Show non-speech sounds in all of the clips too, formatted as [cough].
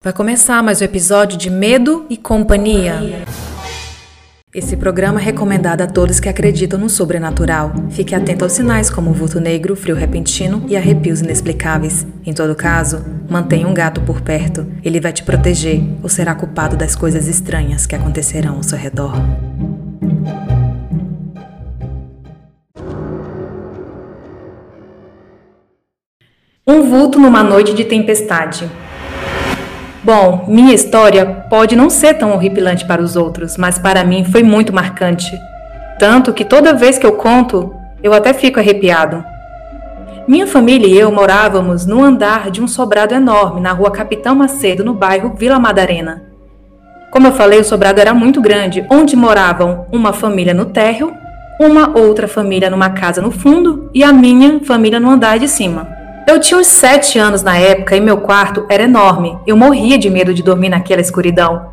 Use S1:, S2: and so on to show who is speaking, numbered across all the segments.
S1: Vai começar mais um episódio de Medo e Companhia. Esse programa é recomendado a todos que acreditam no sobrenatural. Fique atento aos sinais como vulto negro, frio repentino e arrepios inexplicáveis. Em todo caso, mantenha um gato por perto. Ele vai te proteger ou será culpado das coisas estranhas que acontecerão ao seu redor. Um vulto numa noite de tempestade. Bom, minha história pode não ser tão horripilante para os outros, mas para mim foi muito marcante. Tanto que toda vez que eu conto, eu até fico arrepiado. Minha família e eu morávamos no andar de um sobrado enorme na rua Capitão Macedo, no bairro Vila Madalena. Como eu falei, o sobrado era muito grande, onde moravam uma família no térreo, uma outra família numa casa no fundo e a minha família no andar de cima. Eu tinha uns sete anos na época e meu quarto era enorme. Eu morria de medo de dormir naquela escuridão.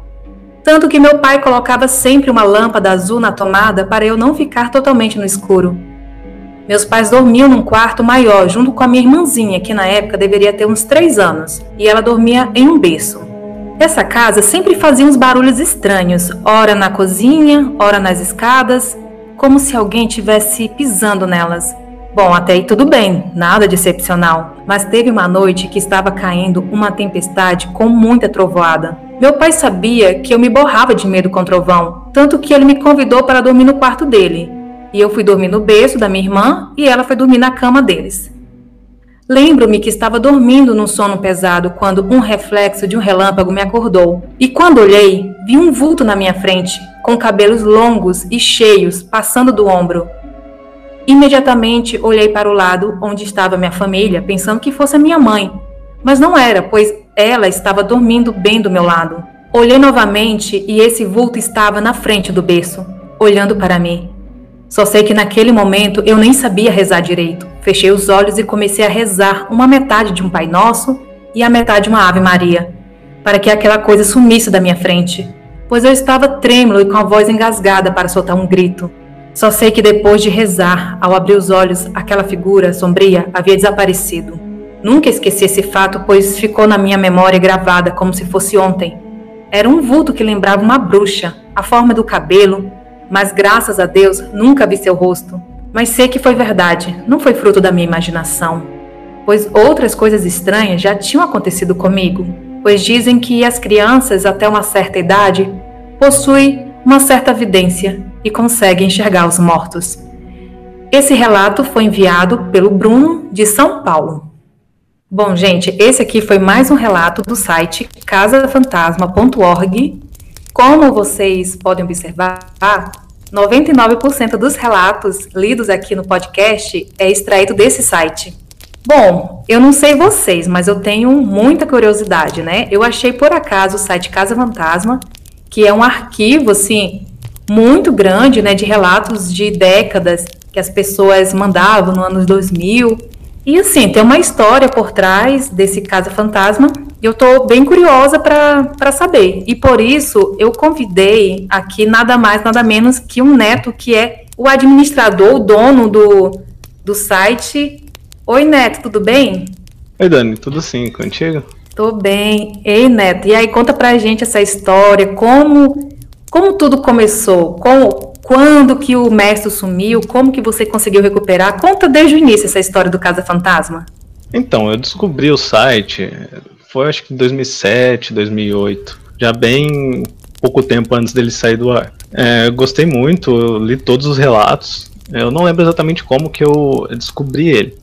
S1: Tanto que meu pai colocava sempre uma lâmpada azul na tomada para eu não ficar totalmente no escuro. Meus pais dormiam num quarto maior, junto com a minha irmãzinha, que na época deveria ter uns três anos, e ela dormia em um berço. Essa casa sempre fazia uns barulhos estranhos, ora na cozinha, ora nas escadas, como se alguém estivesse pisando nelas. Bom, até aí tudo bem, nada de excepcional. Mas teve uma noite que estava caindo uma tempestade com muita trovoada. Meu pai sabia que eu me borrava de medo com trovão, tanto que ele me convidou para dormir no quarto dele. E eu fui dormir no berço da minha irmã e ela foi dormir na cama deles. Lembro-me que estava dormindo num sono pesado quando um reflexo de um relâmpago me acordou. E quando olhei, vi um vulto na minha frente, com cabelos longos e cheios passando do ombro. Imediatamente olhei para o lado onde estava minha família, pensando que fosse a minha mãe, mas não era, pois ela estava dormindo bem do meu lado. Olhei novamente e esse vulto estava na frente do berço, olhando para mim. Só sei que naquele momento eu nem sabia rezar direito. Fechei os olhos e comecei a rezar uma metade de um Pai Nosso e a metade uma Ave Maria, para que aquela coisa sumisse da minha frente, pois eu estava trêmulo e com a voz engasgada para soltar um grito. Só sei que depois de rezar, ao abrir os olhos, aquela figura sombria havia desaparecido. Nunca esqueci esse fato, pois ficou na minha memória gravada como se fosse ontem. Era um vulto que lembrava uma bruxa, a forma do cabelo, mas graças a Deus nunca vi seu rosto. Mas sei que foi verdade, não foi fruto da minha imaginação, pois outras coisas estranhas já tinham acontecido comigo, pois dizem que as crianças até uma certa idade possuem uma certa evidência e consegue enxergar os mortos. Esse relato foi enviado pelo Bruno de São Paulo. Bom, gente, esse aqui foi mais um relato do site casafantasma.org. Como vocês podem observar, 99% dos relatos lidos aqui no podcast é extraído desse site. Bom, eu não sei vocês, mas eu tenho muita curiosidade, né? Eu achei por acaso o site Casa Fantasma, que é um arquivo assim muito grande, né, de relatos de décadas que as pessoas mandavam no ano 2000. E assim, tem uma história por trás desse caso fantasma e eu estou bem curiosa para saber. E por isso eu convidei aqui nada mais, nada menos que um neto que é o administrador, o dono do, do site. Oi, Neto, tudo bem?
S2: Oi, Dani, tudo sim, contigo?
S1: Tô bem. Ei, Neto, e aí conta pra gente essa história, como como tudo começou? Como, quando que o mestre sumiu? Como que você conseguiu recuperar? Conta desde o início essa história do Casa Fantasma.
S2: Então, eu descobri o site, foi acho que em 2007, 2008, já bem pouco tempo antes dele sair do ar. É, gostei muito, li todos os relatos. Eu não lembro exatamente como que eu descobri ele.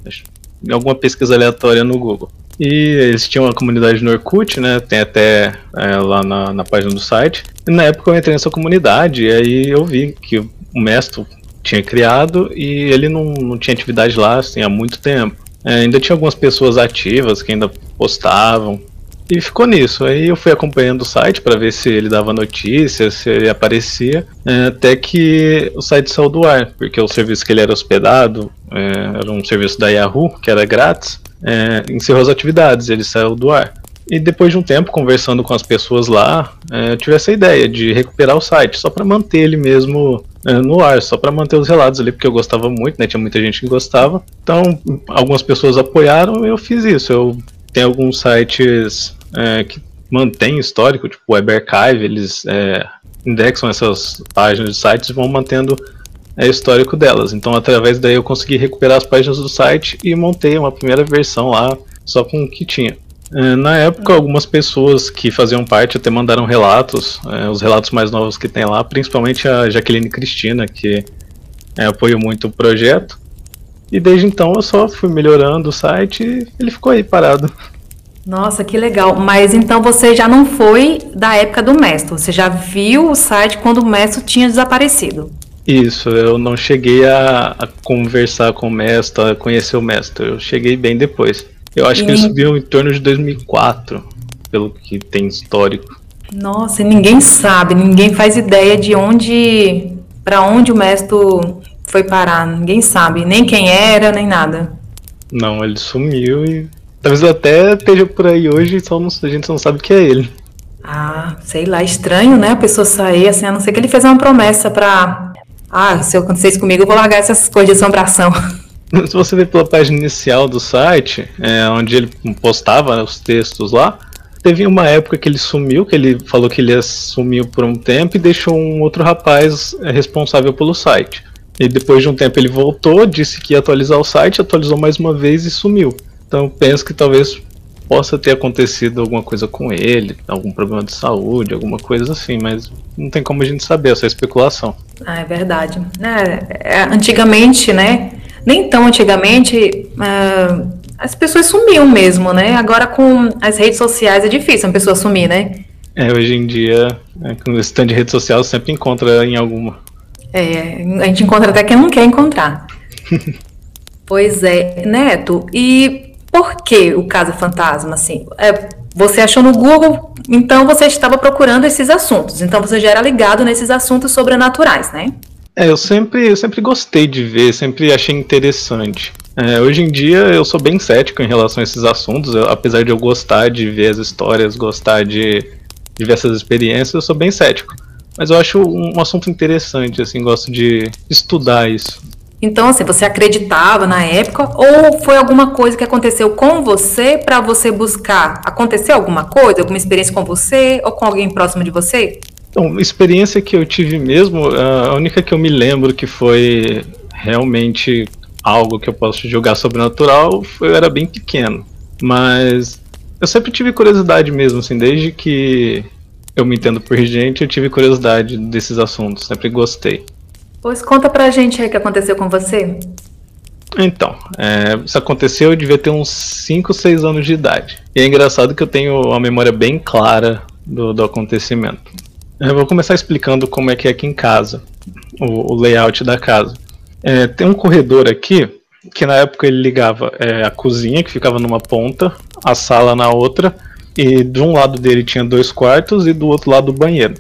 S2: Em alguma pesquisa aleatória no Google. E eles tinham uma comunidade no Orkut, né? Tem até é, lá na, na página do site. E na época eu entrei nessa comunidade e aí eu vi que o mestre tinha criado e ele não, não tinha atividade lá assim, há muito tempo. É, ainda tinha algumas pessoas ativas que ainda postavam. E ficou nisso. Aí eu fui acompanhando o site para ver se ele dava notícias, se ele aparecia. É, até que o site saiu do ar, porque o serviço que ele era hospedado é, era um serviço da Yahoo, que era grátis é, encerrou as atividades, ele saiu do ar. E depois de um tempo, conversando com as pessoas lá, é, eu tive essa ideia de recuperar o site, só para manter ele mesmo é, no ar, só para manter os relatos ali, porque eu gostava muito, né? Tinha muita gente que gostava. Então, algumas pessoas apoiaram e eu fiz isso. Eu tenho alguns sites é, que mantém histórico, tipo Web Archive, eles é, indexam essas páginas de sites e vão mantendo é, histórico delas. Então, através daí eu consegui recuperar as páginas do site e montei uma primeira versão lá só com o que tinha. É, na época, algumas pessoas que faziam parte até mandaram relatos, é, os relatos mais novos que tem lá, principalmente a Jaqueline Cristina, que é, apoiou muito o projeto. E desde então eu só fui melhorando o site e ele ficou aí parado.
S1: Nossa, que legal. Mas então você já não foi da época do Mesto, você já viu o site quando o Mesto tinha desaparecido.
S2: Isso, eu não cheguei a, a conversar com o Mesto, a conhecer o Mesto, eu cheguei bem depois. Eu acho e... que ele subiu em torno de 2004, pelo que tem histórico.
S1: Nossa, e ninguém sabe, ninguém faz ideia de onde, para onde o Mesto foi parar. Ninguém sabe, nem quem era, nem nada.
S2: Não, ele sumiu e talvez até esteja por aí hoje, só não, a gente não sabe que é ele.
S1: Ah, sei lá, estranho, né? A pessoa sair assim, a não ser que ele fez uma promessa pra. Ah, se acontecer isso comigo, eu vou largar essas coisas de assombração. [laughs]
S2: Se você ver pela página inicial do site, é, onde ele postava os textos lá, teve uma época que ele sumiu, que ele falou que ele sumiu por um tempo e deixou um outro rapaz é, responsável pelo site. E depois de um tempo ele voltou, disse que ia atualizar o site, atualizou mais uma vez e sumiu. Então penso que talvez possa ter acontecido alguma coisa com ele, algum problema de saúde, alguma coisa assim, mas não tem como a gente saber, essa é especulação.
S1: Ah, é verdade. É, é, antigamente, né? Nem tão antigamente, é, as pessoas sumiam mesmo, né? Agora com as redes sociais é difícil uma pessoa sumir, né?
S2: É, hoje em dia, é, com esse tanto de rede social, sempre encontra em alguma.
S1: É, a gente encontra até quem não quer encontrar. [laughs] pois é, Neto, e por que o caso fantasma, assim? É, você achou no Google, então você estava procurando esses assuntos, então você já era ligado nesses assuntos sobrenaturais, né?
S2: É, eu sempre, eu sempre gostei de ver, sempre achei interessante. É, hoje em dia eu sou bem cético em relação a esses assuntos, eu, apesar de eu gostar de ver as histórias, gostar de, de ver essas experiências, eu sou bem cético. Mas eu acho um assunto interessante, assim, gosto de estudar isso.
S1: Então, assim, você acreditava na época ou foi alguma coisa que aconteceu com você para você buscar? Aconteceu alguma coisa, alguma experiência com você ou com alguém próximo de você?
S2: Então, experiência que eu tive mesmo, a única que eu me lembro que foi realmente algo que eu posso julgar sobrenatural, foi, eu era bem pequeno. Mas eu sempre tive curiosidade mesmo, assim, desde que eu me entendo por gente, eu tive curiosidade desses assuntos, sempre gostei.
S1: Pois conta pra gente aí o que aconteceu com você.
S2: Então, é, isso aconteceu, eu devia ter uns 5, 6 anos de idade. E é engraçado que eu tenho uma memória bem clara do, do acontecimento. Eu vou começar explicando como é que é aqui em casa, o, o layout da casa. É, tem um corredor aqui, que na época ele ligava é, a cozinha, que ficava numa ponta, a sala na outra, e de um lado dele tinha dois quartos e do outro lado o banheiro.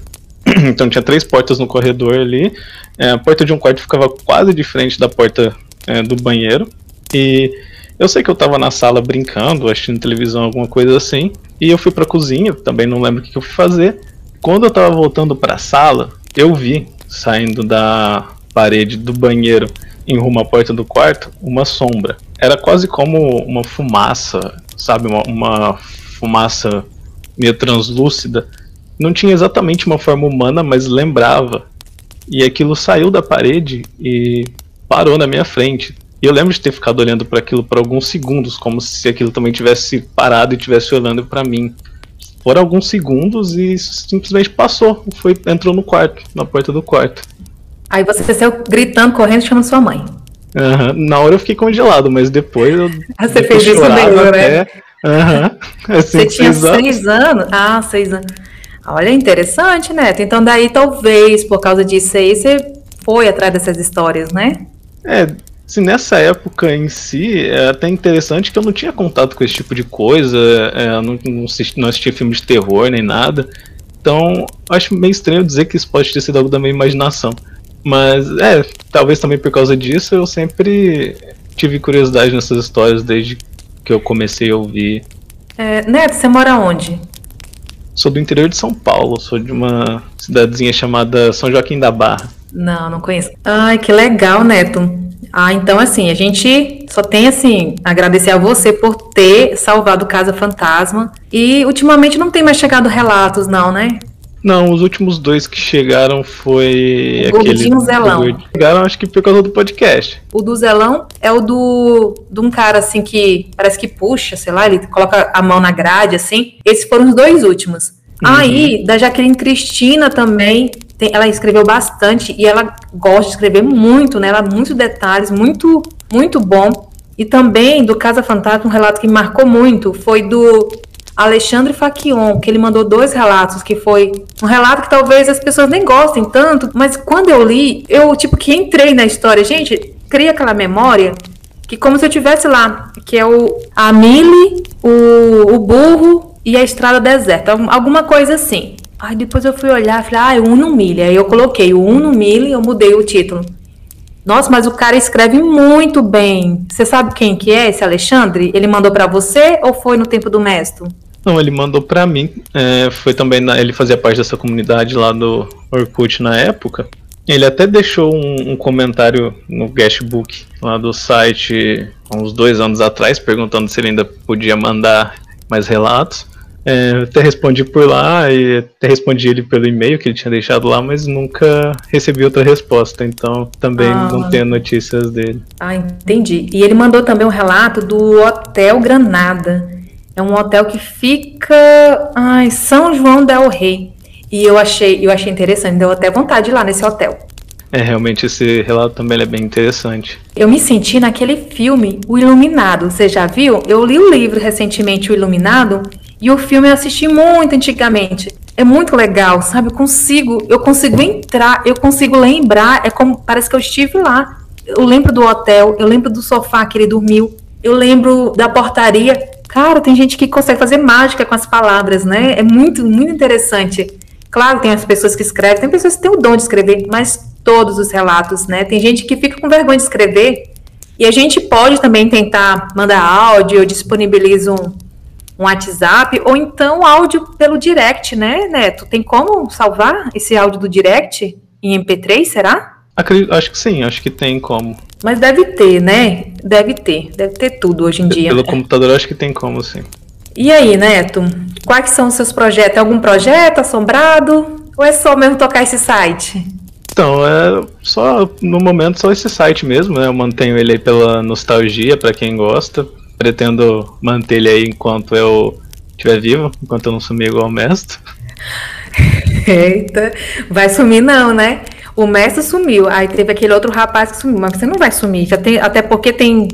S2: [clears throat] então tinha três portas no corredor ali. É, a porta de um quarto ficava quase de frente da porta é, do banheiro. E eu sei que eu tava na sala brincando, assistindo televisão, alguma coisa assim. E eu fui pra cozinha, também não lembro o que eu fui fazer. Quando eu tava voltando pra sala, eu vi saindo da parede do banheiro em rumo à porta do quarto uma sombra. Era quase como uma fumaça, sabe? Uma, uma fumaça meio translúcida. Não tinha exatamente uma forma humana, mas lembrava. E aquilo saiu da parede e parou na minha frente. E eu lembro de ter ficado olhando para aquilo por alguns segundos, como se aquilo também tivesse parado e tivesse olhando para mim. Por alguns segundos e simplesmente passou, foi entrou no quarto, na porta do quarto.
S1: Aí você saiu gritando, correndo, chamando sua mãe.
S2: Uhum. Na hora eu fiquei congelado, mas depois eu. [laughs]
S1: Ah, você fez isso mesmo, né?
S2: Uhum. [laughs]
S1: Assim, Você tinha seis anos. seis anos? Ah, seis anos. Olha, interessante, Neto. Então, daí talvez, por causa disso aí, você foi atrás dessas histórias, né?
S2: É, se nessa época em si, é até interessante que eu não tinha contato com esse tipo de coisa, é, não, não, assisti, não assisti filme de terror nem nada. Então, acho meio estranho dizer que isso pode ter sido algo da minha imaginação. Mas, é, talvez também por causa disso, eu sempre tive curiosidade nessas histórias desde que eu comecei a ouvir.
S1: É, Neto, você mora onde?
S2: Sou do interior de São Paulo, sou de uma cidadezinha chamada São Joaquim da Barra.
S1: Não, não conheço. Ai, que legal, Neto. Ah, então assim, a gente só tenho assim, agradecer a você por ter salvado Casa Fantasma. E ultimamente não tem mais chegado relatos, não, né?
S2: Não, os últimos dois que chegaram foi
S1: o aquele. Zelão.
S2: Chegaram, acho que por causa do podcast.
S1: O do Zelão é o do de um cara assim que parece que puxa, sei lá, ele coloca a mão na grade assim. Esses foram os dois últimos. Uhum. Aí, da Jaqueline Cristina também, tem, ela escreveu bastante e ela gosta de escrever muito, né? Ela muitos detalhes, muito muito bom. E também do Casa Fantasma, um relato que me marcou muito foi do Alexandre Faquion, que ele mandou dois relatos, que foi um relato que talvez as pessoas nem gostem tanto, mas quando eu li, eu tipo que entrei na história. Gente, cria aquela memória que como se eu tivesse lá, que é o a Mili, o, o burro e a estrada deserta, alguma coisa assim. Aí depois eu fui olhar, falei, ah, o Uno Mille. Aí eu coloquei o Uno Mille, eu mudei o título. Nossa, mas o cara escreve muito bem. Você sabe quem que é esse Alexandre? Ele mandou para você ou foi no tempo do mestre?
S2: Não, ele mandou para mim. É, foi também na, ele fazia parte dessa comunidade lá do Orkut na época. Ele até deixou um, um comentário no guestbook lá do site uns dois anos atrás, perguntando se ele ainda podia mandar mais relatos. É, até respondi por lá e até respondi ele pelo e-mail que ele tinha deixado lá, mas nunca recebi outra resposta, então também ah. não tenho notícias dele.
S1: Ah, entendi. E ele mandou também um relato do Hotel Granada. É um hotel que fica em São João del Rei. E eu achei, eu achei interessante, deu até vontade de ir lá nesse hotel.
S2: É, realmente esse relato também é bem interessante.
S1: Eu me senti naquele filme, O Iluminado. Você já viu? Eu li o livro recentemente, O Iluminado, e o filme eu assisti muito antigamente. É muito legal, sabe? Eu consigo, eu consigo entrar, eu consigo lembrar, é como parece que eu estive lá. Eu lembro do hotel, eu lembro do sofá que ele dormiu, eu lembro da portaria. Cara, tem gente que consegue fazer mágica com as palavras, né? É muito, muito interessante. Claro, tem as pessoas que escrevem, tem pessoas que têm o dom de escrever, mas todos os relatos, né? Tem gente que fica com vergonha de escrever. E a gente pode também tentar mandar áudio, eu disponibilizo um, um WhatsApp, ou então áudio pelo direct, né, Neto? Tem como salvar esse áudio do direct em MP3, será?
S2: Acredito, acho que sim, acho que tem como.
S1: Mas deve ter, né? Deve ter, deve ter tudo hoje em dia.
S2: Pelo computador acho que tem como, sim.
S1: E aí, Neto? Quais são os seus projetos? algum projeto assombrado? Ou é só mesmo tocar esse site?
S2: Então, é só no momento só esse site mesmo, né? Eu mantenho ele aí pela nostalgia para quem gosta pretendo manter ele aí enquanto eu estiver vivo, enquanto eu não sumir igual o mestre.
S1: Eita, vai sumir não, né? O mestre sumiu, aí teve aquele outro rapaz que sumiu, mas você não vai sumir, já tem, até porque tem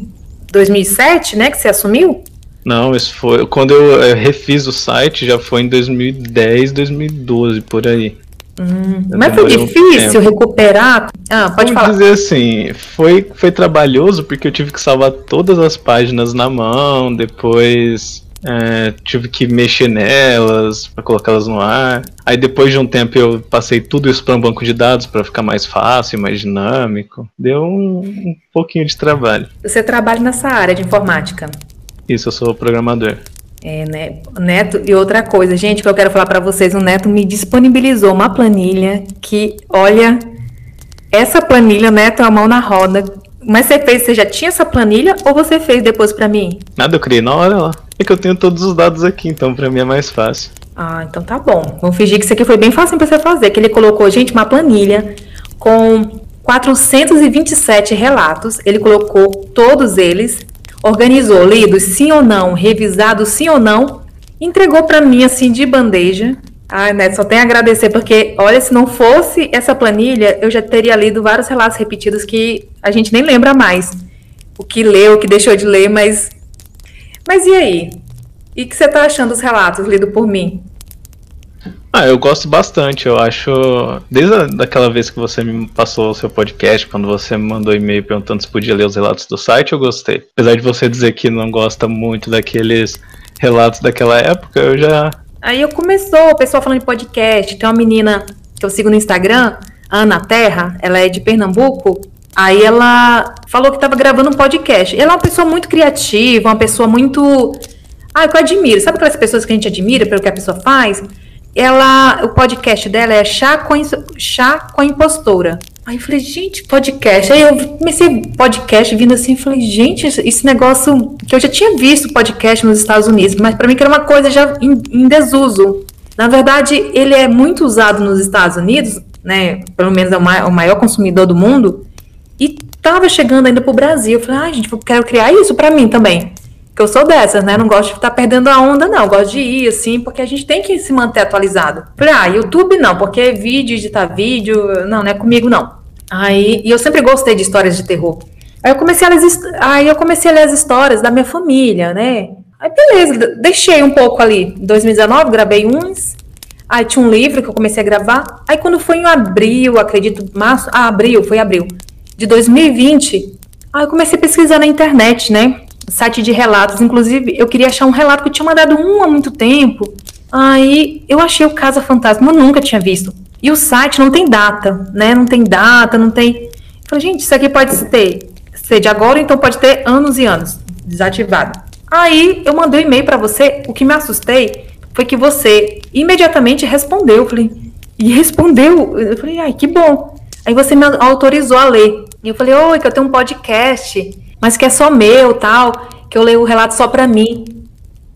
S1: 2007, né, que você assumiu?
S2: Não, isso foi quando eu, eu refiz o site, já foi em 2010, 2012 por aí.
S1: Hum, mas foi difícil um recuperar? Ah, pode Vamos falar.
S2: dizer assim, foi, foi trabalhoso porque eu tive que salvar todas as páginas na mão, depois é, tive que mexer nelas para colocá-las no ar. Aí depois de um tempo eu passei tudo isso para um banco de dados para ficar mais fácil, mais dinâmico. Deu um, um pouquinho de trabalho.
S1: Você trabalha nessa área de informática?
S2: Isso, eu sou programador.
S1: É, né? Neto, e outra coisa, gente, que eu quero falar para vocês, o Neto me disponibilizou uma planilha que, olha, essa planilha, Neto, a mão na roda. Mas você fez, você já tinha essa planilha ou você fez depois para mim?
S2: Nada, eu criei na hora lá. É que eu tenho todos os dados aqui, então para mim é mais fácil.
S1: Ah, então tá bom. Vamos fingir que isso aqui foi bem fácil para você fazer, que ele colocou, gente, uma planilha com 427 relatos, ele colocou todos eles organizou lidos sim ou não, revisado sim ou não, entregou para mim assim de bandeja. Ai, Neto, só tenho a agradecer, porque, olha, se não fosse essa planilha, eu já teria lido vários relatos repetidos que a gente nem lembra mais. O que leu, o que deixou de ler, mas. Mas e aí? E o que você está achando dos relatos lidos por mim?
S2: Ah, eu gosto bastante, eu acho. Desde aquela vez que você me passou o seu podcast, quando você me mandou e-mail perguntando se podia ler os relatos do site, eu gostei. Apesar de você dizer que não gosta muito daqueles relatos daquela época, eu já.
S1: Aí eu começou, o pessoal falando de podcast. Tem uma menina que eu sigo no Instagram, Ana Terra, ela é de Pernambuco. Aí ela falou que estava gravando um podcast. Ela é uma pessoa muito criativa, uma pessoa muito. Ah, eu admiro. Sabe aquelas pessoas que a gente admira pelo que a pessoa faz? Ela, o podcast dela é Chá com, Chá com a Impostora. Aí eu falei, gente, podcast. Aí eu comecei podcast vindo assim, falei, gente, esse negócio que eu já tinha visto podcast nos Estados Unidos, mas para mim que era uma coisa já em, em, desuso. Na verdade, ele é muito usado nos Estados Unidos, né? Pelo menos é o maior, o maior consumidor do mundo. E tava chegando ainda pro Brasil. Eu falei, ah, gente, eu quero criar isso para mim também. Que eu sou dessas, né? Não gosto de estar perdendo a onda, não. Eu gosto de ir, assim, porque a gente tem que se manter atualizado. Falei, ah, YouTube não, porque vídeo, editar vídeo, não, não é comigo, não. Aí, e eu sempre gostei de histórias de terror. Aí eu comecei a ler, aí eu comecei a ler as histórias da minha família, né? Aí beleza, deixei um pouco ali. Em 2019, gravei uns. Aí tinha um livro que eu comecei a gravar. Aí quando foi em abril, acredito, março, ah, abril, foi abril, de 2020, aí eu comecei a pesquisar na internet, né? Site de relatos. Inclusive, eu queria achar um relato que eu tinha mandado um há muito tempo. Aí eu achei o Casa Fantasma, eu nunca tinha visto. E o site não tem data, né? Não tem data, não tem. Eu falei, gente, isso aqui pode ter ser de agora, então pode ter anos e anos desativado. Aí eu mandei um e-mail para você. O que me assustei foi que você imediatamente respondeu. Eu falei, e respondeu. Eu falei, ai, que bom. Aí você me autorizou a ler. E eu falei, oi, que eu tenho um podcast, mas que é só meu, tal, que eu leio o relato só para mim.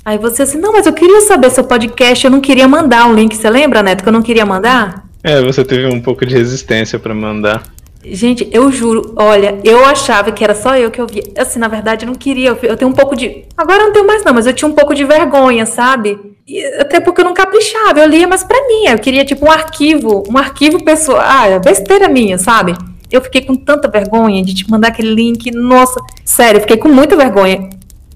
S1: Aí você assim, não, mas eu queria saber seu podcast, eu não queria mandar um link, você lembra, Neto, que eu não queria mandar?
S2: É, você teve um pouco de resistência para mandar.
S1: Gente, eu juro, olha, eu achava que era só eu que eu via. Assim, na verdade, eu não queria. Eu tenho um pouco de. Agora eu não tenho mais, não, mas eu tinha um pouco de vergonha, sabe? E, até porque eu não caprichava, eu lia, mas pra mim. Eu queria, tipo, um arquivo, um arquivo pessoal. Ah, é besteira minha, sabe? Eu fiquei com tanta vergonha de te mandar aquele link. Nossa, sério, eu fiquei com muita vergonha.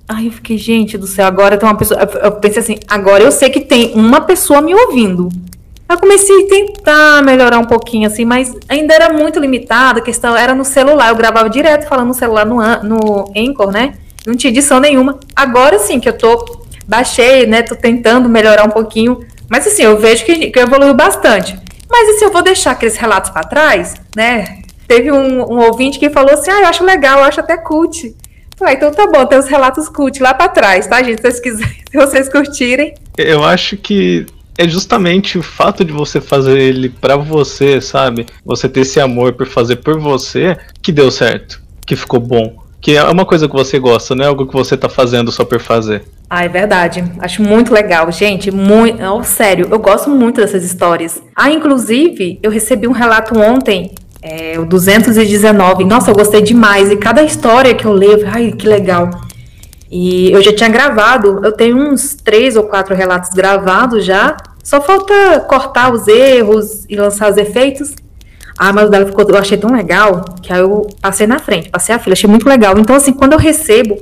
S1: Ai, eu fiquei, gente do céu, agora tem uma pessoa. Eu pensei assim, agora eu sei que tem uma pessoa me ouvindo. Eu comecei a tentar melhorar um pouquinho, assim, mas ainda era muito limitado. A questão era no celular. Eu gravava direto falando no celular no, no Anchor, né? Não tinha edição nenhuma. Agora sim, que eu tô. Baixei, né? Tô tentando melhorar um pouquinho. Mas assim, eu vejo que, que evoluiu bastante. Mas assim, eu vou deixar aqueles relatos para trás, né? Teve um, um, ouvinte que falou assim: ah, eu acho legal, eu acho até cult. Ah, então tá bom, tem os relatos cult lá para trás, tá, gente? Se vocês, quiserem, [laughs] se vocês curtirem.
S2: Eu acho que é justamente o fato de você fazer ele para você, sabe? Você ter esse amor por fazer por você que deu certo, que ficou bom. Que é uma coisa que você gosta, não é algo que você tá fazendo só por fazer.
S1: Ah, é verdade. Acho muito legal, gente. Muito, oh, sério, eu gosto muito dessas histórias. Ah, inclusive, eu recebi um relato ontem, é, o 219. Nossa, eu gostei demais. E cada história que eu leio, ai, que legal. E eu já tinha gravado, eu tenho uns três ou quatro relatos gravados já. Só falta cortar os erros e lançar os efeitos. Ah, mas o dela ficou, eu achei tão legal que aí eu passei na frente, passei a fila, achei muito legal. Então, assim, quando eu recebo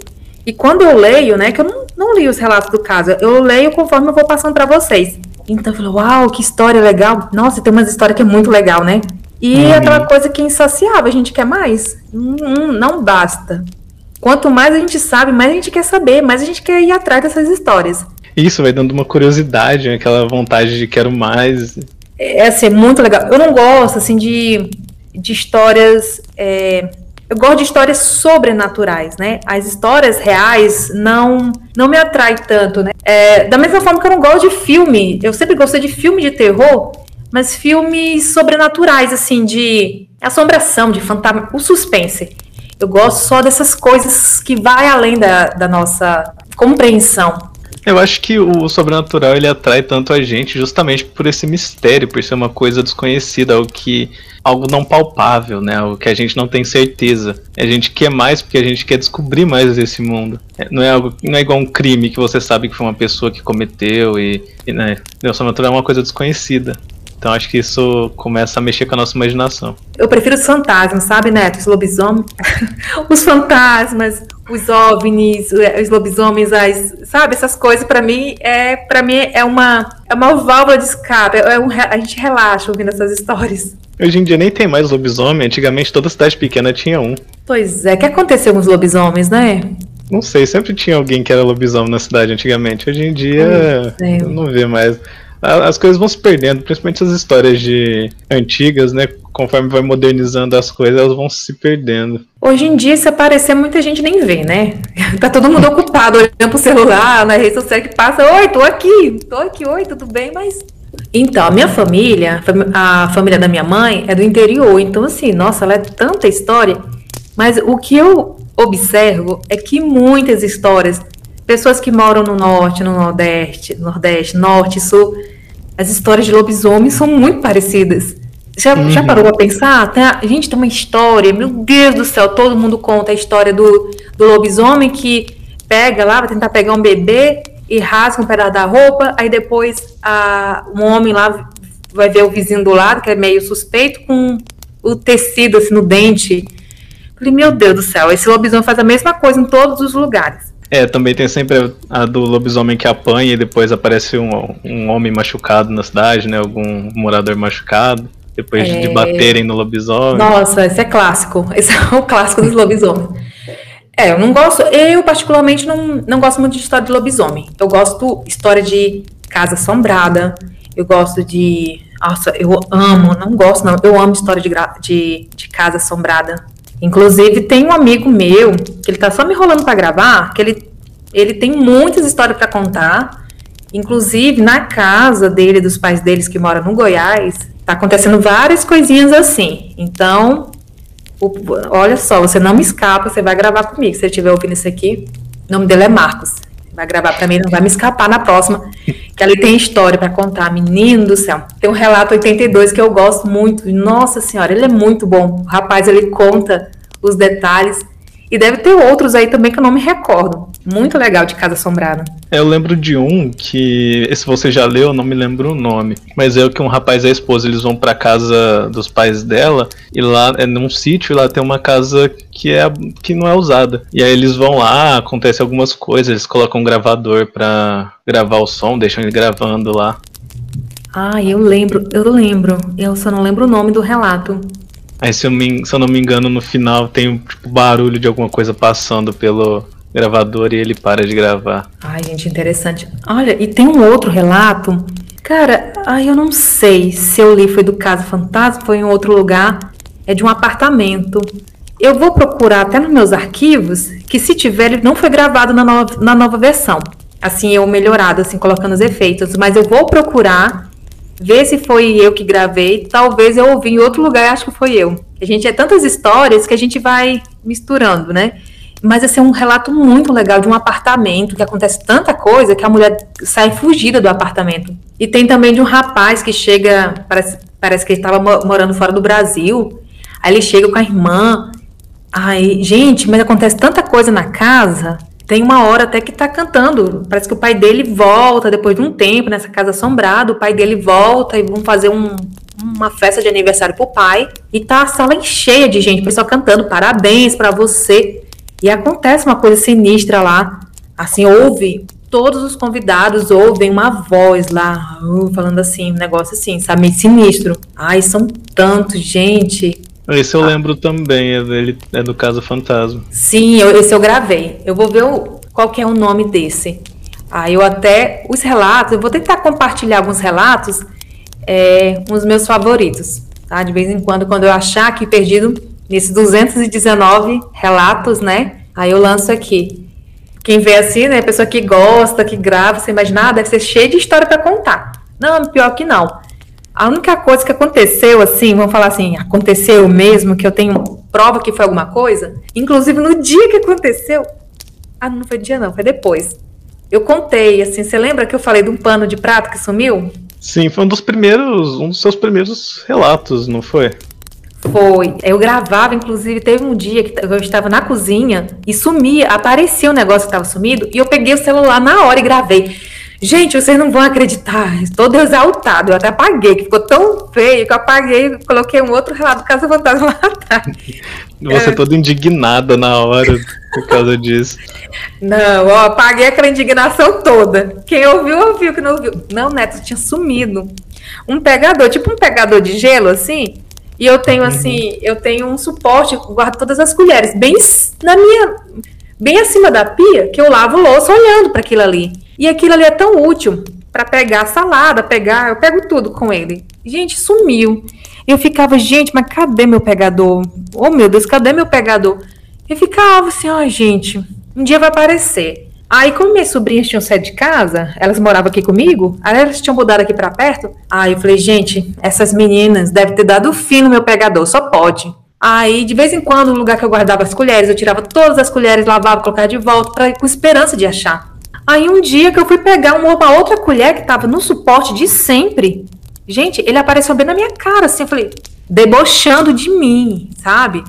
S1: e quando eu leio, né, que eu não, não li os relatos do caso, eu leio conforme eu vou passando para vocês. Então eu falei, uau, que história legal. Nossa, tem umas histórias que é muito legal, né? E uhum. aquela coisa que é insaciável, a gente quer mais. Hum, não basta. Quanto mais a gente sabe, mais a gente quer saber, mais a gente quer ir atrás dessas histórias.
S2: Isso vai dando uma curiosidade, né? aquela vontade de quero mais.
S1: É assim, muito legal. Eu não gosto assim de, de histórias. É, eu gosto de histórias sobrenaturais, né? As histórias reais não não me atraem tanto, né? É, da mesma forma que eu não gosto de filme. Eu sempre gostei de filme de terror, mas filmes sobrenaturais, assim, de assombração, de fantasma, o suspense. Eu gosto só dessas coisas que vai além da, da nossa compreensão.
S2: Eu acho que o sobrenatural ele atrai tanto a gente justamente por esse mistério, por ser uma coisa desconhecida, algo que algo não palpável, né? Algo que a gente não tem certeza. A gente quer mais porque a gente quer descobrir mais desse mundo. É, não é algo, não é igual um crime que você sabe que foi uma pessoa que cometeu e, e né? O sobrenatural é uma coisa desconhecida. Então acho que isso começa a mexer com a nossa imaginação.
S1: Eu prefiro os fantasmas, sabe, Neto? Os lobisomens. [laughs] os fantasmas, os ovnis, os lobisomens, as, sabe? Essas coisas, para mim, é para mim é uma, é uma válvula de escape. É um, a gente relaxa ouvindo essas histórias.
S2: Hoje em dia nem tem mais lobisomem. Antigamente toda cidade pequena tinha um.
S1: Pois é, o que aconteceu com os lobisomens, né?
S2: Não sei, sempre tinha alguém que era lobisomem na cidade antigamente. Hoje em dia, é. não vê mais as coisas vão se perdendo, principalmente as histórias de antigas, né? Conforme vai modernizando as coisas, elas vão se perdendo.
S1: Hoje em dia, se aparecer, muita gente nem vê, né? [laughs] Tá todo mundo ocupado olhando pro celular, na rede social que passa, oi, tô aqui, tô aqui, oi, tudo bem, mas Então, a minha família, a família da minha mãe é do interior, então assim, nossa, ela é tanta história, mas o que eu observo é que muitas histórias, pessoas que moram no norte, no nordeste, nordeste, norte, sul, as histórias de lobisomem são muito parecidas. Já, uhum. já parou pra pensar? Tem a, gente, tem uma história, meu Deus do céu, todo mundo conta a história do, do lobisomem que pega lá, vai tentar pegar um bebê e rasga um pedaço da roupa, aí depois a, um homem lá vai ver o vizinho do lado, que é meio suspeito, com o tecido assim no dente. Falei, meu Deus do céu, esse lobisomem faz a mesma coisa em todos os lugares.
S2: É, também tem sempre a do lobisomem que apanha e depois aparece um, um homem machucado na cidade, né? Algum morador machucado. Depois é... de baterem no lobisomem.
S1: Nossa, esse é clássico. [laughs] Esse é o clássico dos lobisomens. É, eu não gosto, eu particularmente não, não gosto muito de história de lobisomem. Eu gosto de história de casa assombrada, eu gosto de. Nossa, eu amo, não gosto não, eu amo história de, de, de casa assombrada. Inclusive, tem um amigo meu, que ele tá só me enrolando para gravar, que ele, ele tem muitas histórias para contar. Inclusive, na casa dele, dos pais deles que moram no Goiás, tá acontecendo várias coisinhas assim. Então, olha só, você não me escapa, você vai gravar comigo. Se você estiver ouvindo isso aqui, o nome dele é Marcos. Vai gravar para mim, não vai me escapar na próxima. Que ali tem história para contar. Menino do céu. Tem um relato 82 que eu gosto muito. Nossa senhora, ele é muito bom. O rapaz, ele conta os detalhes. E deve ter outros aí também que eu não me recordo. Muito legal de Casa Assombrada.
S2: É, eu lembro de um que, se você já leu, eu não me lembro o nome. Mas é o que um rapaz e a esposa eles vão pra casa dos pais dela. E lá é num sítio e lá tem uma casa que, é, que não é usada. E aí eles vão lá, acontece algumas coisas. Eles colocam um gravador pra gravar o som, deixam ele gravando lá.
S1: Ah, eu lembro, eu lembro. Eu só não lembro o nome do relato.
S2: Aí, se eu, me, se eu não me engano, no final tem tipo, barulho de alguma coisa passando pelo gravador e ele para de gravar.
S1: Ai, gente, interessante. Olha, e tem um outro relato. Cara, ai, eu não sei se eu li foi do Caso Fantasma, foi em outro lugar. É de um apartamento. Eu vou procurar até nos meus arquivos, que se tiver, ele não foi gravado na nova, na nova versão. Assim, eu melhorado, assim, colocando os efeitos. Mas eu vou procurar ver se foi eu que gravei. Talvez eu ouvi em outro lugar, acho que foi eu. A gente é tantas histórias que a gente vai misturando, né? Mas esse é um relato muito legal de um apartamento que acontece tanta coisa que a mulher sai fugida do apartamento. E tem também de um rapaz que chega, parece, parece que ele estava morando fora do Brasil. Aí ele chega com a irmã. Ai, gente, mas acontece tanta coisa na casa tem uma hora até que tá cantando. Parece que o pai dele volta depois de um tempo nessa casa assombrada. O pai dele volta e vão fazer um, uma festa de aniversário pro pai. E tá a sala cheia de gente, pessoal cantando parabéns para você. E acontece uma coisa sinistra lá. Assim, ouve, todos os convidados ouvem uma voz lá, falando assim, um negócio assim, sabe, meio sinistro. Ai, são tantos, gente.
S2: Esse eu ah. lembro também, é, dele, é do caso Fantasma.
S1: Sim, eu, esse eu gravei. Eu vou ver o, qual que é o nome desse. Aí ah, eu até. Os relatos, eu vou tentar compartilhar alguns relatos, é, os meus favoritos. Tá? De vez em quando, quando eu achar aqui perdido, nesses 219 relatos, né? Aí eu lanço aqui. Quem vê assim, né? Pessoa que gosta, que grava, você imagina, ah, deve ser cheio de história para contar. Não, pior que não. A única coisa que aconteceu, assim, vamos falar assim, aconteceu mesmo, que eu tenho prova que foi alguma coisa, inclusive no dia que aconteceu. Ah, não foi dia, não, foi depois. Eu contei, assim, você lembra que eu falei de um pano de prato que sumiu?
S2: Sim, foi um dos primeiros, um dos seus primeiros relatos, não foi?
S1: Foi. Eu gravava, inclusive, teve um dia que eu estava na cozinha e sumia, aparecia o um negócio que estava sumido, e eu peguei o celular na hora e gravei. Gente, vocês não vão acreditar, estou exaltado. Eu até apaguei, que ficou tão feio que eu apaguei e coloquei um outro relato do Casa Fantasma lá atrás. [laughs]
S2: Você é. toda indignada na hora por causa disso.
S1: Não, ó, apaguei aquela indignação toda. Quem ouviu, ouviu, que não ouviu. Não, Neto, tinha sumido. Um pegador, tipo um pegador de gelo, assim. E eu tenho, assim, uhum. eu tenho um suporte, guardo todas as colheres, bem na minha. Bem acima da pia, que eu lavo louça olhando para aquilo ali. E aquilo ali é tão útil para pegar salada, pegar, eu pego tudo com ele. Gente, sumiu. Eu ficava, gente, mas cadê meu pegador? Oh, meu Deus, cadê meu pegador? Eu ficava assim, ó, oh, gente, um dia vai aparecer. Aí, como minhas sobrinhas tinham saído de casa, elas moravam aqui comigo, aí elas tinham mudado aqui para perto. Aí eu falei, gente, essas meninas devem ter dado fim no meu pegador, só pode. Aí, de vez em quando, no lugar que eu guardava as colheres, eu tirava todas as colheres, lavava, colocava de volta, pra, com esperança de achar. Aí, um dia que eu fui pegar uma, outra colher que estava no suporte de sempre, gente, ele apareceu bem na minha cara, assim, eu falei, debochando de mim, sabe?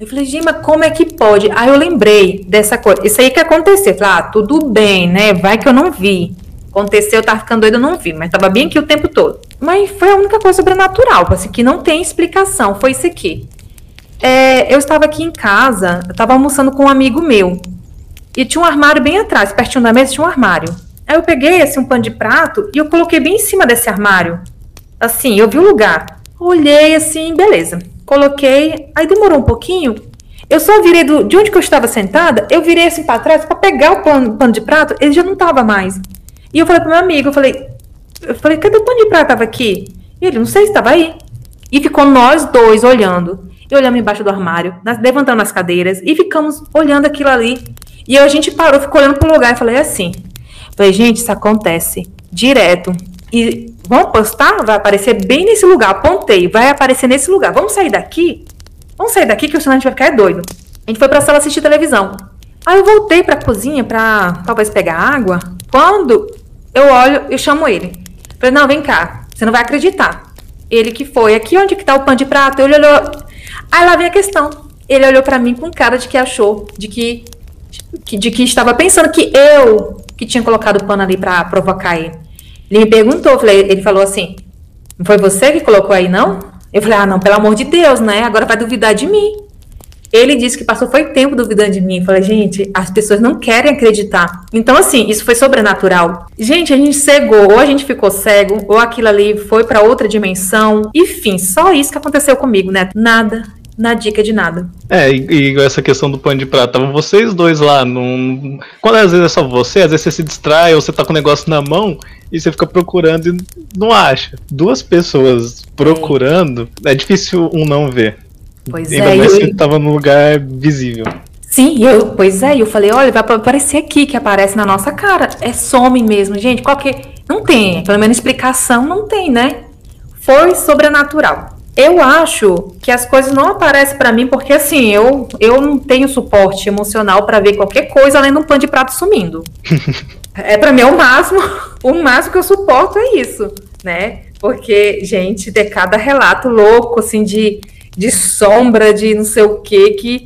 S1: Eu falei, gente, mas como é que pode? Aí eu lembrei dessa coisa. Isso aí que aconteceu. Eu falei, ah, tudo bem, né? Vai que eu não vi. Aconteceu, eu tava ficando doida, eu não vi, mas tava bem aqui o tempo todo. Mas foi a única coisa sobrenatural, assim, que não tem explicação. Foi isso aqui. É, eu estava aqui em casa, eu estava almoçando com um amigo meu. E tinha um armário bem atrás, pertinho da mesa tinha um armário. Aí eu peguei assim um pano de prato e eu coloquei bem em cima desse armário. Assim, eu vi o lugar. Olhei assim, beleza coloquei, aí demorou um pouquinho. Eu só virei do, de onde que eu estava sentada, eu virei assim para trás para pegar o pano, pano de prato, ele já não estava mais. E eu falei pro meu amigo, eu falei, eu falei, cadê o pano de prato tava aqui? E ele, não sei se estava aí. E ficou nós dois olhando. E olhamos embaixo do armário, levantando as cadeiras e ficamos olhando aquilo ali. E a gente parou, ficou olhando pro lugar e falei assim. Falei, gente, isso acontece direto. E vamos postar? Vai aparecer bem nesse lugar. Apontei, vai aparecer nesse lugar. Vamos sair daqui? Vamos sair daqui que senão a gente vai ficar doido. A gente foi pra sala assistir televisão. Aí eu voltei pra cozinha pra talvez pegar água. Quando eu olho, eu chamo ele. Falei, não, vem cá, você não vai acreditar. Ele que foi, aqui onde que tá o pano de prato? Ele olhou. Aí lá vem a questão. Ele olhou para mim com cara de que achou, de que, de que estava pensando que eu que tinha colocado o pano ali para provocar ele. Ele me perguntou, falei, ele falou assim: Não foi você que colocou aí, não? Eu falei, ah, não, pelo amor de Deus, né? Agora vai duvidar de mim. Ele disse que passou foi tempo duvidando de mim. Eu falei, gente, as pessoas não querem acreditar. Então, assim, isso foi sobrenatural. Gente, a gente cegou, ou a gente ficou cego, ou aquilo ali foi para outra dimensão. Enfim, só isso que aconteceu comigo, né? Nada na dica de nada.
S2: É, e, e, essa questão do pano de prata, vocês dois lá, num... quando às vezes é só você, às vezes você se distrai ou você tá com o negócio na mão e você fica procurando e não acha. Duas pessoas procurando, é, é difícil um não ver.
S1: Pois
S2: Ainda
S1: é.
S2: mais
S1: eu...
S2: se tava no lugar visível.
S1: Sim, eu, pois é, eu falei, olha, vai aparecer aqui, que aparece na nossa cara. É some mesmo, gente. Qualquer. Não tem, pelo menos explicação não tem, né? Foi sobrenatural. Eu acho que as coisas não aparecem para mim porque assim, eu eu não tenho suporte emocional para ver qualquer coisa além de um pano de prato sumindo. [laughs] é para mim é o máximo, [laughs] o máximo que eu suporto é isso, né? Porque gente, ter cada relato louco assim de de sombra, de não sei o que que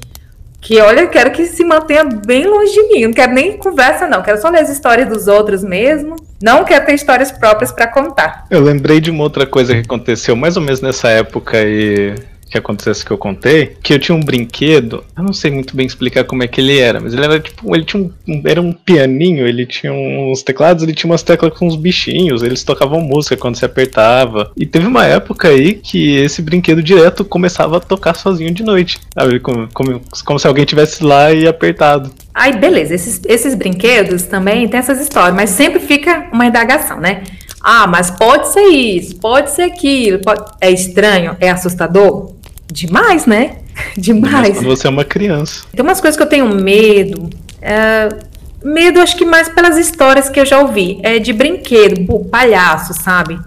S1: que olha, eu quero que se mantenha bem longe de mim. Não quero nem conversa, não. Quero só ler as histórias dos outros mesmo. Não quero ter histórias próprias para contar.
S2: Eu lembrei de uma outra coisa que aconteceu mais ou menos nessa época e que acontecesse que eu contei, que eu tinha um brinquedo, eu não sei muito bem explicar como é que ele era, mas ele era tipo, ele tinha um, era um pianinho, ele tinha uns teclados, ele tinha umas teclas com uns bichinhos, eles tocavam música quando se apertava. E teve uma época aí que esse brinquedo direto começava a tocar sozinho de noite, sabe? Como, como, como se alguém tivesse lá e apertado.
S1: Aí, beleza, esses, esses brinquedos também tem essas histórias, mas sempre fica uma indagação, né? Ah, mas pode ser isso, pode ser aquilo. Pode... É estranho? É assustador? Demais, né? [laughs] Demais.
S2: Quando você é uma criança.
S1: Tem umas coisas que eu tenho medo. É... Medo, acho que mais pelas histórias que eu já ouvi. É de brinquedo, palhaço, sabe?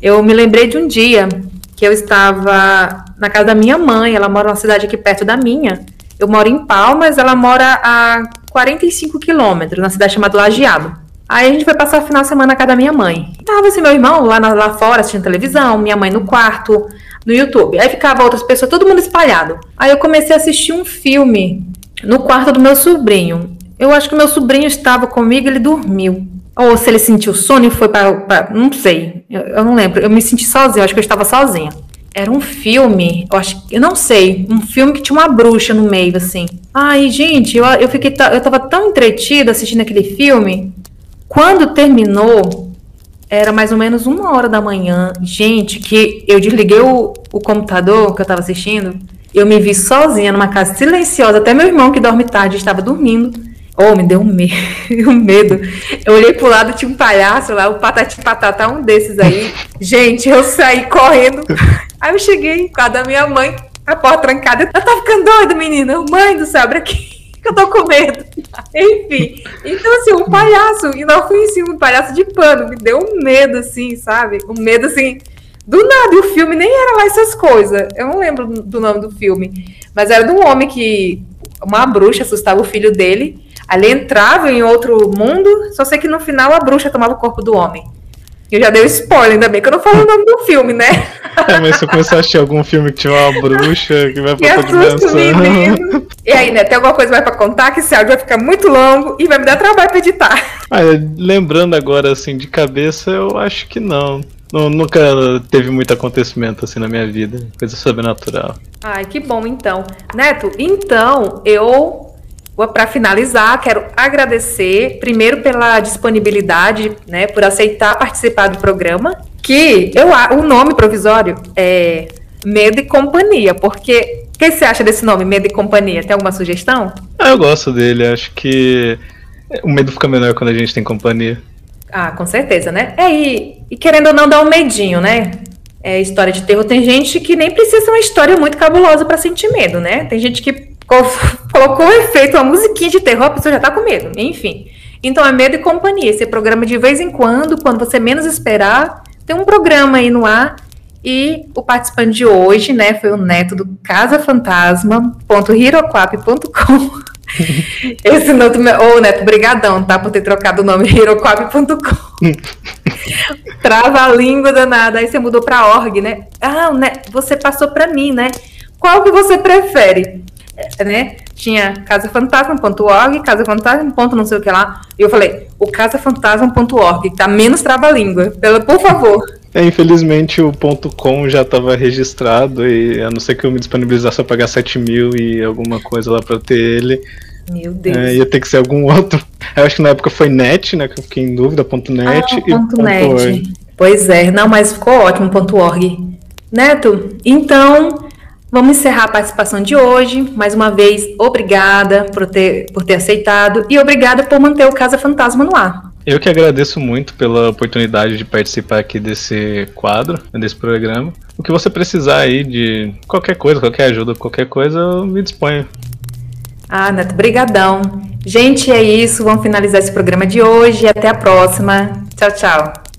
S1: Eu me lembrei de um dia que eu estava na casa da minha mãe. Ela mora numa cidade aqui perto da minha. Eu moro em Palmas, ela mora a 45 quilômetros, na cidade chamada Lajeado. Aí a gente foi passar o final de semana na casa da minha mãe. Tava assim, meu irmão lá, lá fora assistindo televisão, minha mãe no quarto, no YouTube. Aí ficava outras pessoas, todo mundo espalhado. Aí eu comecei a assistir um filme no quarto do meu sobrinho. Eu acho que meu sobrinho estava comigo, ele dormiu. Ou se ele sentiu sono e foi para. Não sei, eu, eu, não lembro. Eu me senti sozinha, eu acho que eu estava sozinha. Era um filme, eu acho eu não sei, um filme que tinha uma bruxa no meio, assim. Ai, gente, eu, eu fiquei. Eu tava tão entretida assistindo aquele filme. Quando terminou, era mais ou menos uma hora da manhã. Gente, que eu desliguei o, o computador que eu estava assistindo. Eu me vi sozinha numa casa silenciosa. Até meu irmão, que dorme tarde, estava dormindo. Oh, me deu um, me [laughs] um medo. Eu olhei pro lado, tinha um palhaço lá, o Patati Patata, um desses aí. Gente, eu saí correndo. Aí eu cheguei com a da minha mãe, a porta trancada. Eu tava ficando doida, menina. Mãe do céu, abre aqui. Que eu tô com medo. [laughs] Enfim, então assim, um palhaço inofensivo, um palhaço de pano, me deu um medo assim, sabe? Um medo assim, do nada, e o filme nem era lá essas coisas. Eu não lembro do nome do filme, mas era de um homem que uma bruxa assustava o filho dele. Ali entrava em outro mundo, só sei que no final a bruxa tomava o corpo do homem. Eu já dei spoiler, ainda bem que eu não falo o nome do filme, né? [laughs]
S2: É, mas se eu começar a assistir algum filme que tiver uma bruxa que vai pra outra dimensão. [laughs]
S1: E aí, né, tem alguma coisa mais pra contar que esse áudio vai ficar muito longo e vai me dar trabalho pra editar.
S2: Ah, lembrando agora, assim, de cabeça, eu acho que não. Nunca teve muito acontecimento assim na minha vida, coisa sobrenatural.
S1: Ai, que bom então. Neto, então eu para finalizar, quero agradecer primeiro pela disponibilidade, né, por aceitar participar do programa, que eu o nome provisório é Medo e Companhia, porque o que você acha desse nome, Medo e Companhia? Tem alguma sugestão?
S2: Ah, eu gosto dele, acho que o medo fica menor quando a gente tem companhia.
S1: Ah, com certeza, né? É, e, e querendo ou não dar um medinho, né? É, história de terror, tem gente que nem precisa ser uma história muito cabulosa para sentir medo, né? Tem gente que colocou o efeito, uma musiquinha de terror, a pessoa já tá com medo. Enfim. Então é medo e companhia. Esse programa de vez em quando, quando você menos esperar, tem um programa aí no ar. E o participante de hoje, né, foi o neto do casafantasma.hiroquap.com. [laughs] Esse neto, ô Neto, brigadão, tá, por ter trocado o nome hiroquap.com. [laughs] Trava a língua danada, aí você mudou pra org, né? Ah, né, você passou pra mim, né? Qual que você prefere? É, né? Tinha casafantasma.org, casafantasma. não sei o que lá. E eu falei, o casafantasma.org, tá menos trava-língua. Por favor.
S2: É, infelizmente o ponto .com já estava registrado e a não ser que eu me disponibilizasse a pagar 7 mil e alguma coisa lá para ter ele.
S1: Meu Deus.
S2: É, ia ter que ser algum outro. Eu acho que na época foi net, né? Que eu fiquei em dúvida, ponto .net ah,
S1: e ponto .net. Org. Pois é, não, mas ficou ótimo ponto .org. Neto, então Vamos encerrar a participação de hoje. Mais uma vez, obrigada por ter, por ter aceitado e obrigada por manter o Casa Fantasma no ar.
S2: Eu que agradeço muito pela oportunidade de participar aqui desse quadro, desse programa. O que você precisar aí de qualquer coisa, qualquer ajuda, qualquer coisa, eu me disponho.
S1: Ah, Neto, brigadão. Gente, é isso. Vamos finalizar esse programa de hoje. Até a próxima. Tchau, tchau.